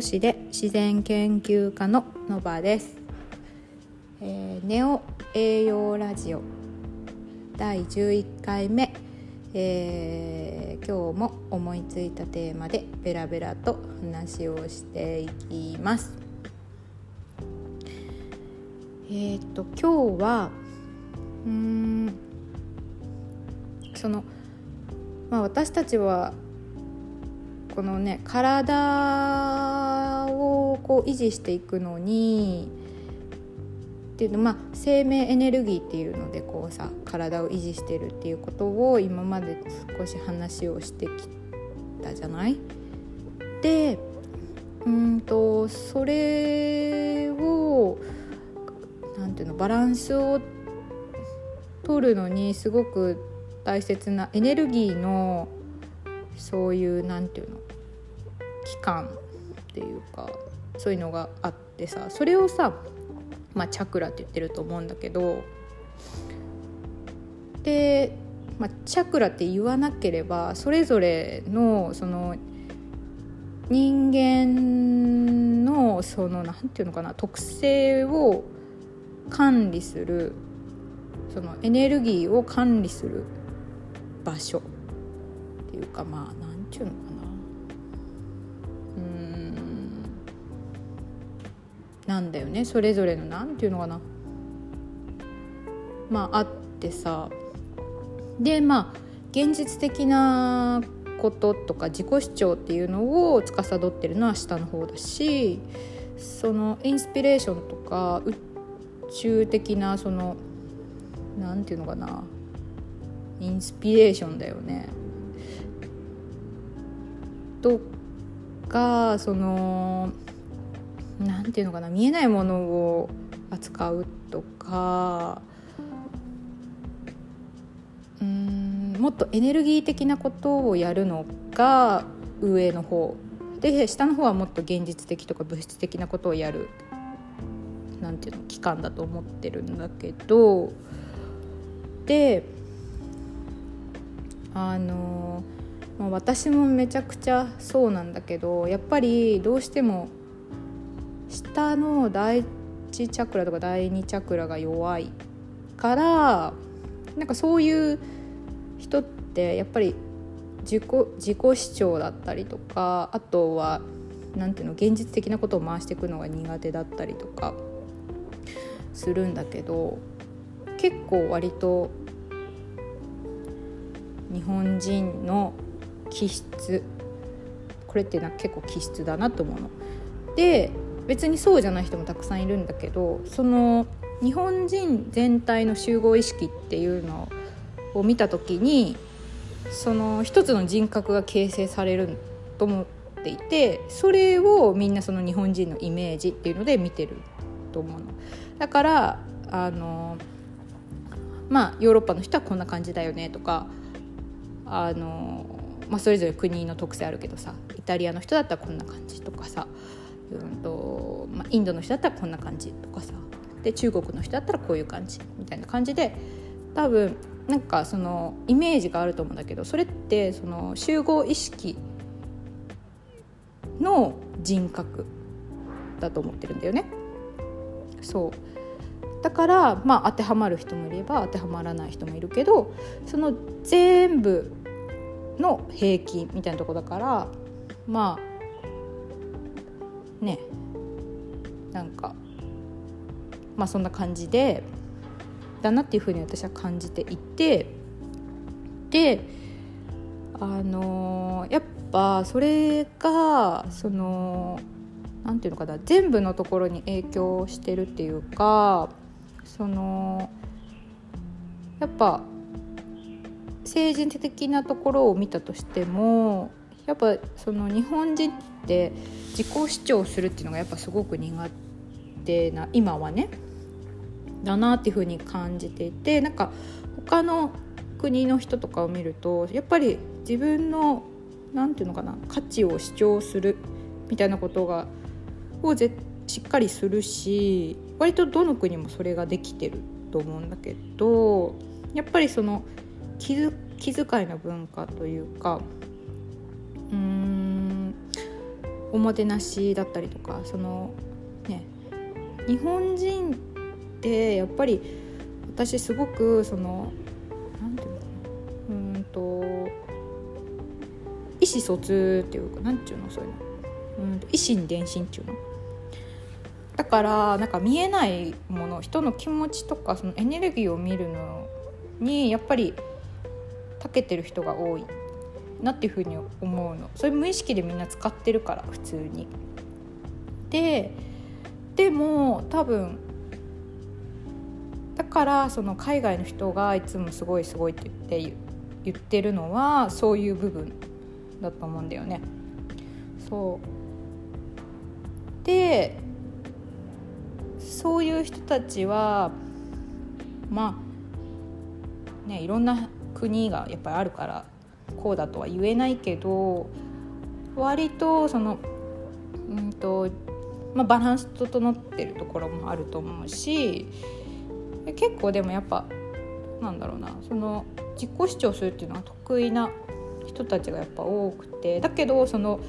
京市で自然研究家ののばです、えー、ネオ栄養ラジオ。第11回目、えー、今日も思いついたテーマでベラベラと話をしていきます。えっ、と今日はうんそのまあ私たちはこのね体をこう維持していくのにっていうのまあ生命エネルギーっていうのでこうさ体を維持してるっていうことを今まで少し話をしてきたじゃない？でうんとそれをなんていうのバランスを取るのにすごく大切なエネルギーのそういうなんていうの期間っていうかそういうのがあってさそれをさ、まあ、チャクラって言ってると思うんだけどで、まあ、チャクラって言わなければそれぞれのその人間のそのなんていうのかな特性を管理するそのエネルギーを管理する場所っていうかまあなんちゅうのかな。なんだよね。それぞれのなんていうのかな。まああってさ。でまあ現実的なこととか自己主張っていうのを司ってるのは下の方だしそのインスピレーションとか宇宙的なその何て言うのかな。インスピレーションだよね。とかその何て言うのかな見えないものを扱うとかうんもっとエネルギー的なことをやるのが上の方。で下の方はもっと現実的とか物質的なことをやるなんていうの期間だと思ってるんだけどであの、私もめちゃくちゃそうなんだけどやっぱりどうしても下の第1チャクラとか第2チャクラが弱いからなんかそういう人ってやっぱり自己自己主張だったりとかあとは何ていうの現実的なことを回していくのが苦手だったりとかするんだけど結構割と日本人の気質これっていうのは結構気質だなと思うの。で別にそうじゃない人もたくさんいるんだけどその日本人全体の集合意識っていうのを見た時にその一つの人格が形成されると思っていてそれをみんなその日本人のイメージっていうので見てると思うの。だからあのまあヨーロッパの人はこんな感じだよねとかあの、まあ、それぞれ国の特性あるけどさイタリアの人だったらこんな感じとかさ、うんとまあ、インドの人だったらこんな感じとかさで中国の人だったらこういう感じみたいな感じで多分なんかそのイメージがあると思うんだけどそれってその集合意識の人格だと思ってるんだよね。そうだからまあ当てはまる人もいれば当てはまらない人もいるけどその全部の平均みたいなとこだからまあね。なんかまあそんな感じでだなっていうふうに私は感じていてであの、やっぱそれがその何て言うのかな全部のところに影響してるっていうかそのやっぱ政治的なところを見たとしてもやっぱその日本人って自己主張するっていうのがやっぱすごく苦手な今はね。だなっていうふうに感じていてなんか他の国の人とかを見るとやっぱり自分の何て言うのかな価値を主張するみたいなことがをしっかりするし割とどの国もそれができてると思うんだけどやっぱりその気気遣いの文化というかうーん。おもてなしだったりとかそのね。日本人ってやっぱり私すごくその何て言うのかな。うんと意思疎通っていうか何て言うのそういうの。うん維心伝心っていうの。だからなんか見えないもの人の気持ちとかそのエネルギーを見るのにやっぱり長けてる人が多い。なっていうふうに思うのそれ無意識でみんな使ってるから普通に。ででも多分だからその海外の人がいつもすごいすごいって言って言ってるのはそういう部分だと思うんだよね。そうでそういう人たちはまあねいろんな国がやっぱりあるからこうだとは言えないけど割とそのうんと、まあ、バランス整ってるところもあると思うし結構でもやっぱなんだろうなその自己主張するっていうのは得意な人たちがやっぱ多くてだけどその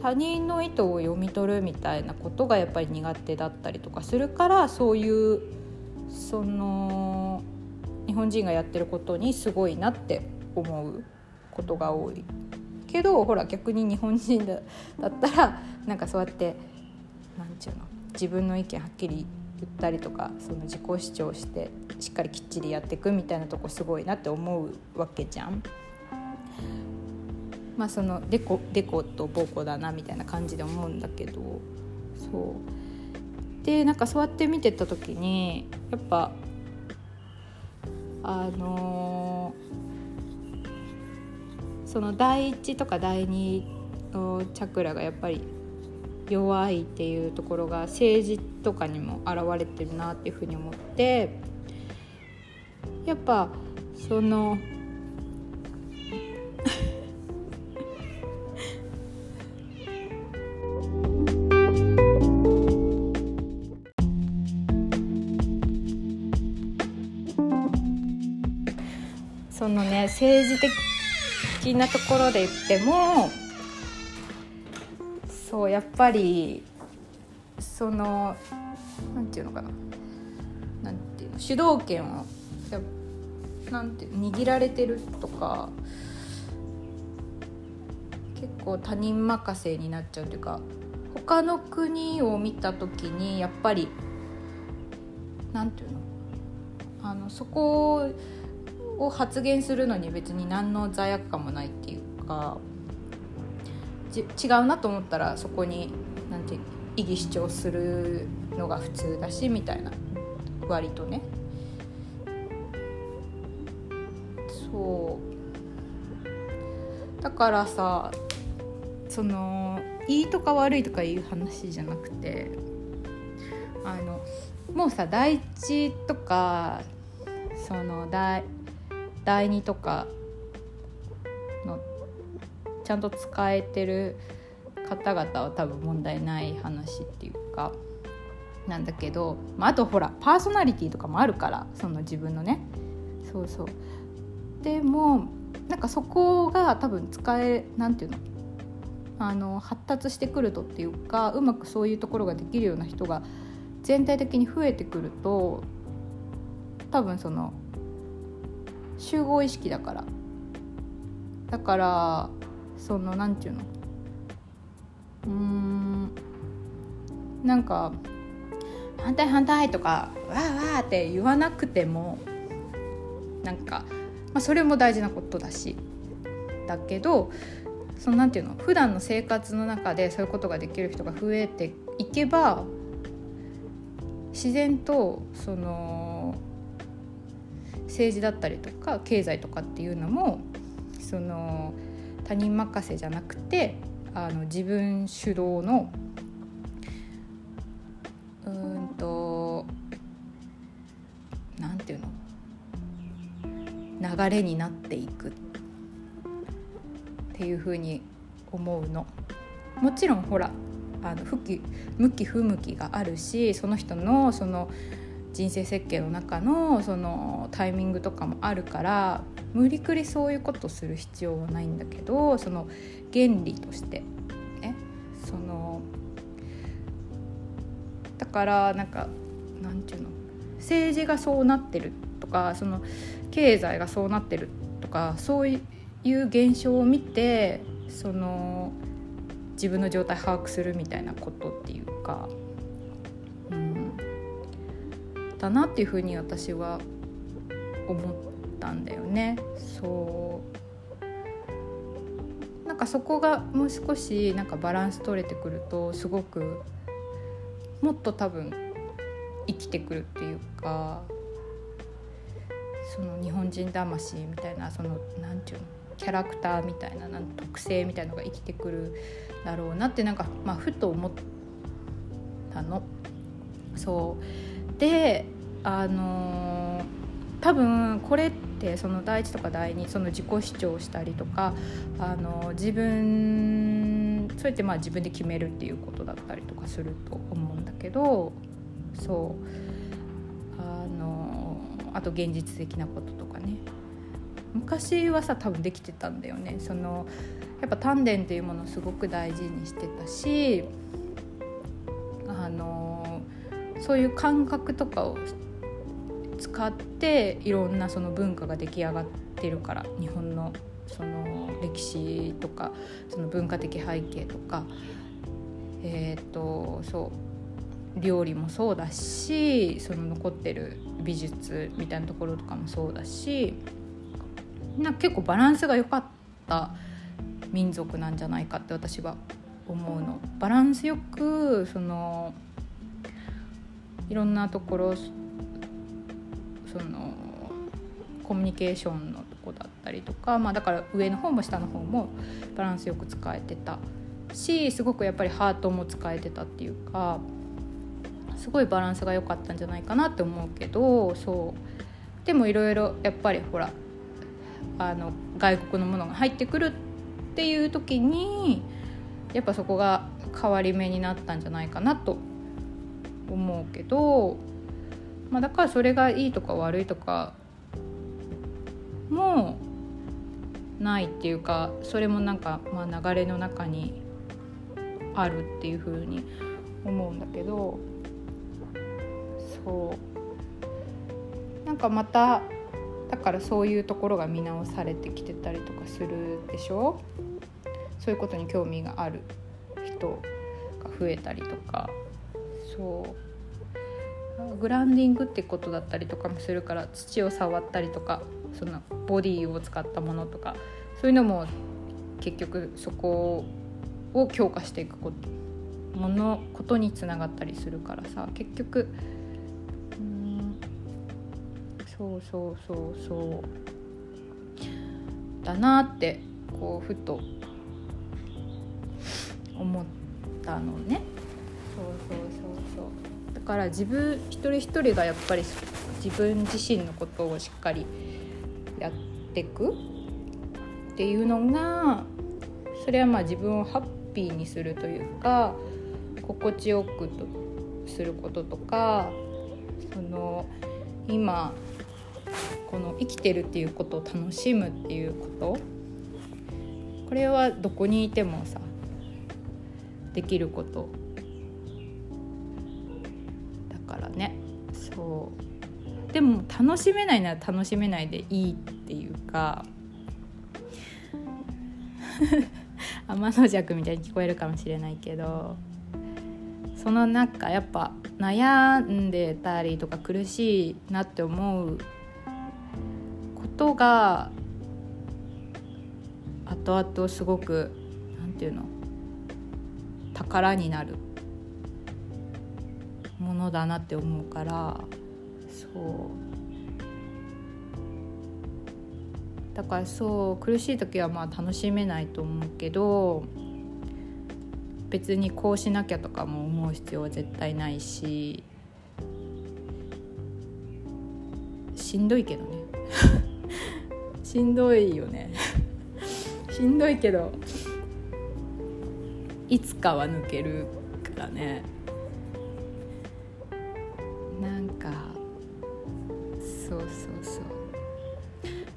他人の意図を読み取るみたいなことがやっぱり苦手だったりとかするからそういうその日本人がやってることにすごいなって思う。ことが多いけどほら逆に日本人だったらなんかそうやって何て言うの自分の意見はっきり言ったりとかその自己主張してしっかりきっちりやっていくみたいなとこすごいなって思うわけじゃん。まあそのデコデコとボコだなみたいな感じで思うんだけどそうでなんかそうやって見てた時にやっぱあのー、その第一とか第二のチャクラがやっぱり弱いっていうところが政治とかにも現れてるなっていうふうに思ってやっぱその的なところで言ってもそうやっぱりそのなんていうのかな。なんていうの主導権をなんて握られてるとか結構他人任せになっちゃうというか他の国を見た時にやっぱりなんていうのあのそこをを発言するのに別に何の罪悪感もないっていうか違うなと思ったらそこになんて異議主張するのが普通だしみたいな割とね。そう。だからさそのいいとか悪いとかいう話じゃなくてあのもうさ第一とかその第第2とかのちゃんと使えてる方々は多分問題ない話っていうかなんだけど、まあ、あとほらパーソナリティとかもあるからその自分のね。そうそう。でもなんかそこが多分使えなんていうのあの発達してくるとっていうかうまくそういうところができるような人が全体的に増えてくると多分その集合意識だから。だからそのなんていうの？うんなんか反対反対とかわーわーって言わなくてもなんか、まあ、それも大事なことだし。だけどそのなんていうの？普段の生活の中でそういうことができる人が増えていけば自然とその政治だったりとか経済とかっていうのもその他人任せじゃなくてあの自分主導のうんとなんていうの？流れになっていくっていうふうに思うの。もちろんほらあの向き向き不向きがあるしその人のその人生設計の中のそのタイミングとかもあるから無理くりそういうことする必要はないんだけどその原理として、ね、そのだからなんかなんていうの政治がそうなってるとかその経済がそうなってるとかそういう現象を見てその自分の状態把握するみたいなことっていうか、だなっていうふうに私は思ったんだよね。そうなんかそこがもう少しなんかバランス取れてくるとすごくもっと多分生きてくるっていうかその日本人魂みたいなそのなんていうのキャラクターみたいななん特性みたいのが生きてくるだろうなってなんか、まあ、ふと思ったの。そうであの、多分これってその第一とか第二その自己主張したりとか、あの、自分そうやってまあ自分で決めるっていうことだったりとかすると思うんだけどそう。あの、あと現実的なこととかね。昔はさ多分できてたんだよね。そのやっぱ丹田っていうものをすごく大事にしてたしそういう感覚とかを使っていろんなその文化が出来上がってるから日本のその歴史とかその文化的背景とかえっ、ー、とそう料理もそうだしその残ってる美術みたいなところとかもそうだしな結構バランスが良かった民族なんじゃないかって私は思うの。バランスよくそのいろんなところそのコミュニケーションのとこだったりとか、まあ、だから上の方も下の方もバランスよく使えてたしすごくやっぱりハートも使えてたっていうかすごいバランスが良かったんじゃないかなって思うけどそう。でもいろいろやっぱりほらあの外国のものが入ってくるっていう時にやっぱそこが変わり目になったんじゃないかなと思うけど、まあ、だからそれがいいとか悪いとかもないっていうかそれもなんか、まあ、流れの中にあるっていうふうに思うんだけどそう。なんかまただからそういうところが見直されてきてたりとかするでしょ？そういうことに興味がある人が増えたりとか。そう。グランディングってことだったりとかもするから土を触ったりとかそのボディを使ったものとかそういうのも結局そこを強化していくことものことにつながったりするからさ結局うんそうそうそうそう。だなってこうふと思ったのね。そうそうそうそう。だから自分一人一人がやっぱり自分自身のことをしっかりやってく。っていうのがそれはまあ自分をハッピーにするというか心地よくとすることとかその今この生きてるっていうことを楽しむっていうこと。これはどこにいてもさできること。でも楽しめないなら楽しめないでいいっていうか 天の弱みたいに聞こえるかもしれないけどその中やっぱ悩んでたりとか苦しいなって思うことが後々すごく何て言うの宝になるものだなって思うからそう。だからそう苦しい時はまあ楽しめないと思うけど別にこうしなきゃとかも思う必要は絶対ないししんどいけどね。しんどいよね。しんどいけどいつかは抜けるからね。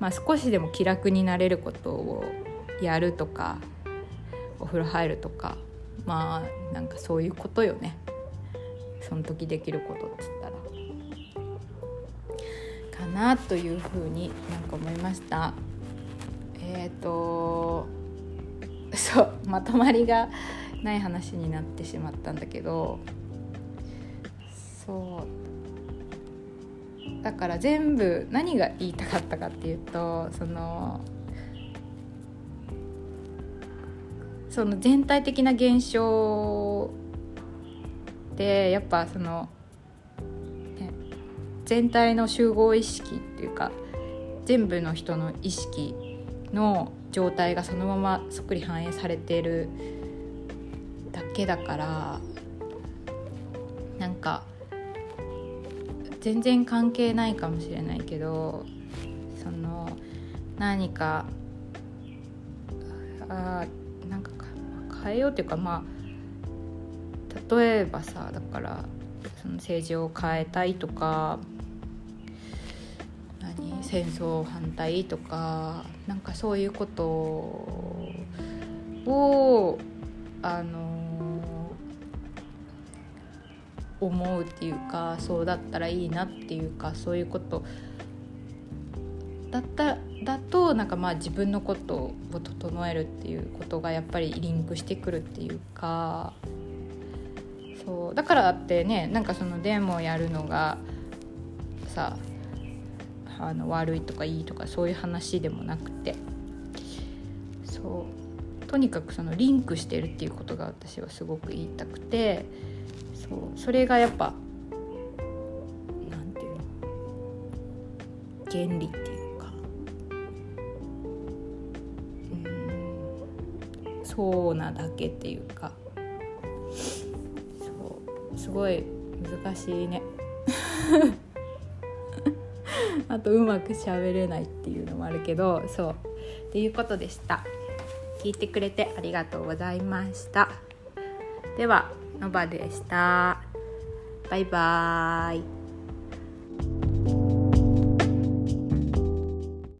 まあ少しでも気楽になれることをやるとかお風呂入るとかまあなんかそういうことよねその時できることっつったら。かなというふうになんか思いました。えっ、ー、とそうまとまりがない話になってしまったんだけどそうだから全部何が言いたかったかっていうとそのその全体的な現象でやっぱその、ね、全体の集合意識っていうか全部の人の意識の状態がそのままそっくり反映されてるだけだからなんか全然関係ないかもしれないけどその何かあなんか変えようっていうかまあ例えばさだからその政治を変えたいとか何戦争反対とかなんかそういうことをあの思うっていうかそうだったらいいなっていうかそういうこと。だっただとなんかまあ自分のことを整えるっていうことがやっぱりリンクしてくるっていうか。そう。だからってねなんかそのデモをやるのがさあの悪いとかいいとかそういう話でもなくて。そう。とにかくそのリンクしてるっていうことが私はすごく言いたくて。そうそれがやっぱなんていうの原理っていうか。うん。そうなだけっていうか。そう。すごい難しいね。あとうまく喋れないっていうのもあるけどそう。っていうことでした。聞いてくれてありがとうございました。ではのばでした。バイバーイ。